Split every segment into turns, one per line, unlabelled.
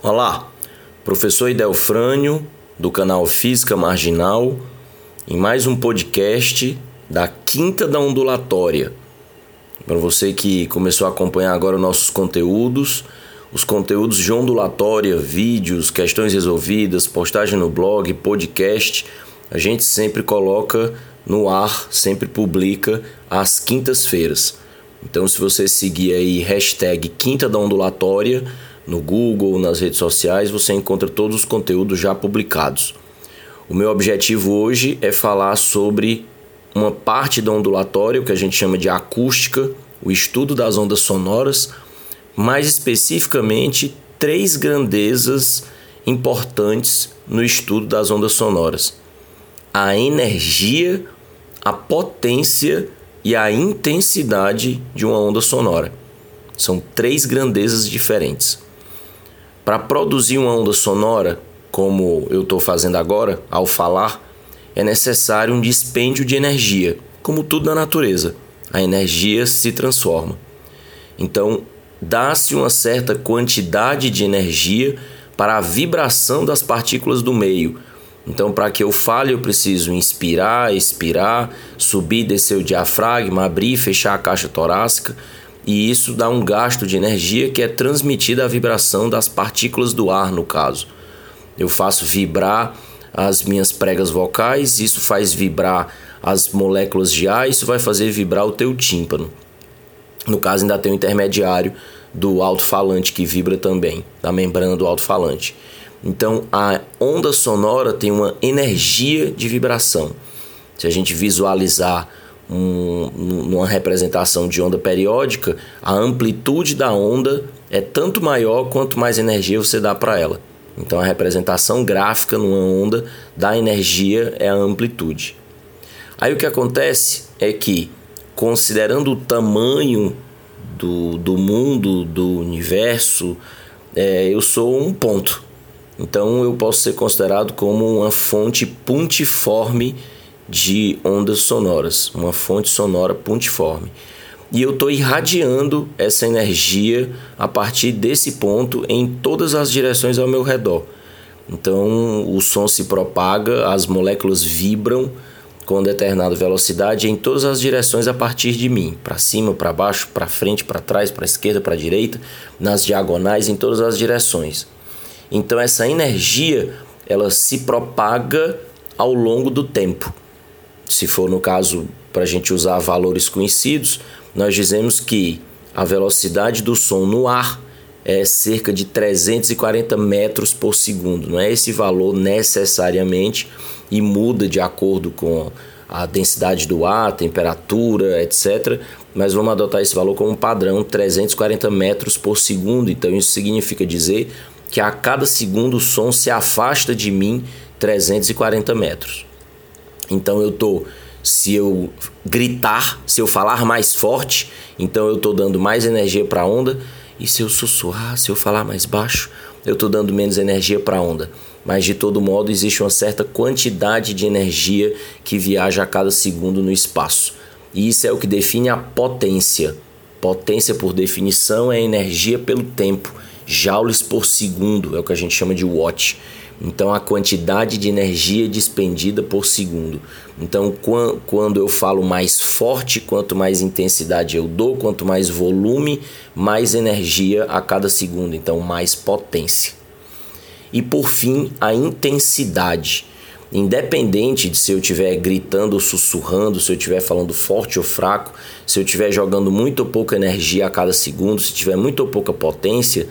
Olá, professor Idelfrânio, do canal Física Marginal, em mais um podcast da Quinta da Ondulatória. Para você que começou a acompanhar agora nossos conteúdos, os conteúdos de ondulatória, vídeos, questões resolvidas, postagem no blog, podcast, a gente sempre coloca no ar, sempre publica às quintas-feiras. Então, se você seguir aí hashtag Quinta da Ondulatória, no Google, nas redes sociais, você encontra todos os conteúdos já publicados. O meu objetivo hoje é falar sobre uma parte da ondulatória, o que a gente chama de acústica, o estudo das ondas sonoras, mais especificamente três grandezas importantes no estudo das ondas sonoras: a energia, a potência e a intensidade de uma onda sonora. São três grandezas diferentes. Para produzir uma onda sonora, como eu estou fazendo agora ao falar, é necessário um dispêndio de energia, como tudo na natureza. A energia se transforma. Então, dá-se uma certa quantidade de energia para a vibração das partículas do meio. Então, para que eu fale, eu preciso inspirar, expirar, subir, descer o diafragma, abrir e fechar a caixa torácica e isso dá um gasto de energia que é transmitida à vibração das partículas do ar, no caso. Eu faço vibrar as minhas pregas vocais, isso faz vibrar as moléculas de ar, isso vai fazer vibrar o teu tímpano. No caso, ainda tem o intermediário do alto-falante que vibra também, da membrana do alto-falante. Então, a onda sonora tem uma energia de vibração. Se a gente visualizar um, numa representação de onda periódica, a amplitude da onda é tanto maior quanto mais energia você dá para ela. Então a representação gráfica numa onda da energia é a amplitude. Aí o que acontece é que, considerando o tamanho do, do mundo, do universo, é, eu sou um ponto. Então eu posso ser considerado como uma fonte pontiforme de ondas sonoras, uma fonte sonora pontiforme. E eu estou irradiando essa energia a partir desse ponto em todas as direções ao meu redor. Então o som se propaga, as moléculas vibram com determinada velocidade em todas as direções a partir de mim, para cima, para baixo, para frente, para trás, para esquerda, para direita, nas diagonais, em todas as direções. Então essa energia ela se propaga ao longo do tempo se for no caso para a gente usar valores conhecidos, nós dizemos que a velocidade do som no ar é cerca de 340 metros por segundo. Não é esse valor necessariamente e muda de acordo com a densidade do ar, temperatura, etc. Mas vamos adotar esse valor como padrão, 340 metros por segundo. Então isso significa dizer que a cada segundo o som se afasta de mim 340 metros. Então eu tô se eu gritar, se eu falar mais forte, então eu estou dando mais energia para a onda. E se eu sussurrar, se eu falar mais baixo, eu estou dando menos energia para a onda. Mas de todo modo, existe uma certa quantidade de energia que viaja a cada segundo no espaço. E isso é o que define a potência. Potência, por definição, é energia pelo tempo. Joules por segundo é o que a gente chama de watt. Então, a quantidade de energia despendida por segundo. Então, quando eu falo mais forte, quanto mais intensidade eu dou, quanto mais volume, mais energia a cada segundo. Então, mais potência. E por fim, a intensidade. Independente de se eu estiver gritando ou sussurrando, se eu estiver falando forte ou fraco, se eu estiver jogando muito ou pouca energia a cada segundo, se tiver muito ou pouca potência,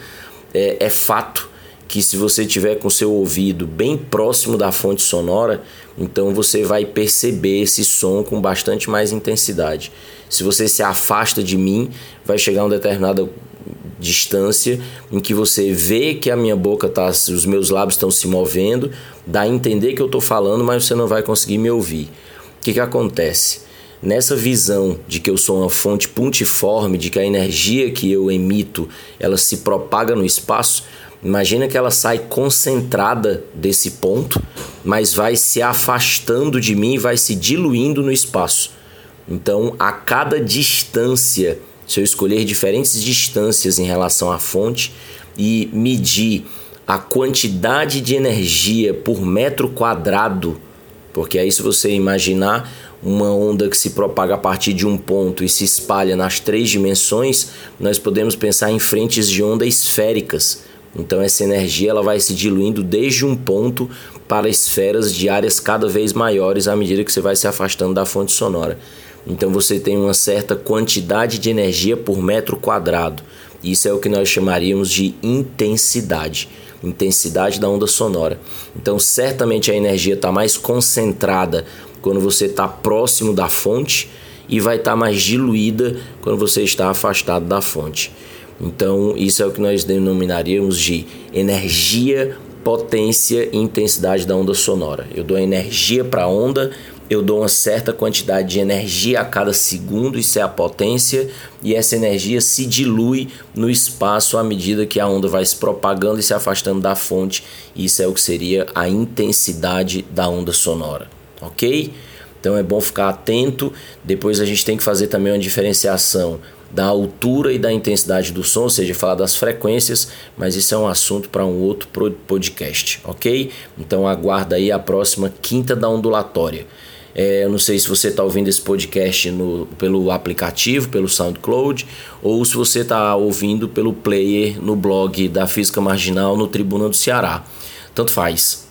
é, é fato que se você tiver com seu ouvido bem próximo da fonte sonora, então você vai perceber esse som com bastante mais intensidade. Se você se afasta de mim, vai chegar uma determinada distância em que você vê que a minha boca tá, os meus lábios estão se movendo, dá a entender que eu estou falando, mas você não vai conseguir me ouvir. O que, que acontece? Nessa visão de que eu sou uma fonte pontiforme, de que a energia que eu emito ela se propaga no espaço, Imagina que ela sai concentrada desse ponto, mas vai se afastando de mim, vai se diluindo no espaço. Então, a cada distância, se eu escolher diferentes distâncias em relação à fonte e medir a quantidade de energia por metro quadrado, porque aí se você imaginar uma onda que se propaga a partir de um ponto e se espalha nas três dimensões, nós podemos pensar em frentes de onda esféricas. Então essa energia ela vai se diluindo desde um ponto para esferas de áreas cada vez maiores à medida que você vai se afastando da fonte sonora. Então você tem uma certa quantidade de energia por metro quadrado. Isso é o que nós chamaríamos de intensidade, intensidade da onda sonora. Então certamente a energia está mais concentrada quando você está próximo da fonte e vai estar tá mais diluída quando você está afastado da fonte. Então, isso é o que nós denominaríamos de energia, potência e intensidade da onda sonora. Eu dou energia para a onda, eu dou uma certa quantidade de energia a cada segundo, isso é a potência, e essa energia se dilui no espaço à medida que a onda vai se propagando e se afastando da fonte. Isso é o que seria a intensidade da onda sonora, ok? Então é bom ficar atento. Depois a gente tem que fazer também uma diferenciação da altura e da intensidade do som, ou seja, falar das frequências, mas isso é um assunto para um outro podcast, ok? Então aguarda aí a próxima quinta da ondulatória. É, eu não sei se você está ouvindo esse podcast no, pelo aplicativo, pelo SoundCloud, ou se você está ouvindo pelo player no blog da Física Marginal no Tribuna do Ceará. Tanto faz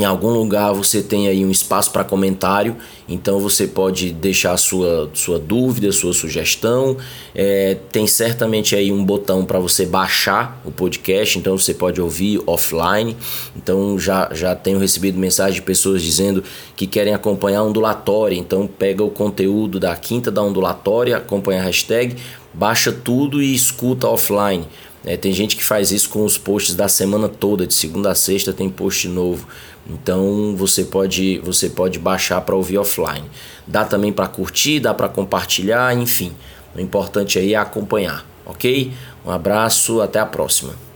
em algum lugar você tem aí um espaço para comentário, então você pode deixar sua, sua dúvida, sua sugestão. É, tem certamente aí um botão para você baixar o podcast, então você pode ouvir offline. Então já, já tenho recebido mensagem de pessoas dizendo que querem acompanhar a ondulatória, então pega o conteúdo da quinta da ondulatória, acompanha a hashtag, baixa tudo e escuta offline. É, tem gente que faz isso com os posts da semana toda, de segunda a sexta tem post novo. Então você pode você pode baixar para ouvir offline. Dá também para curtir, dá para compartilhar, enfim. O importante aí é acompanhar, ok? Um abraço, até a próxima.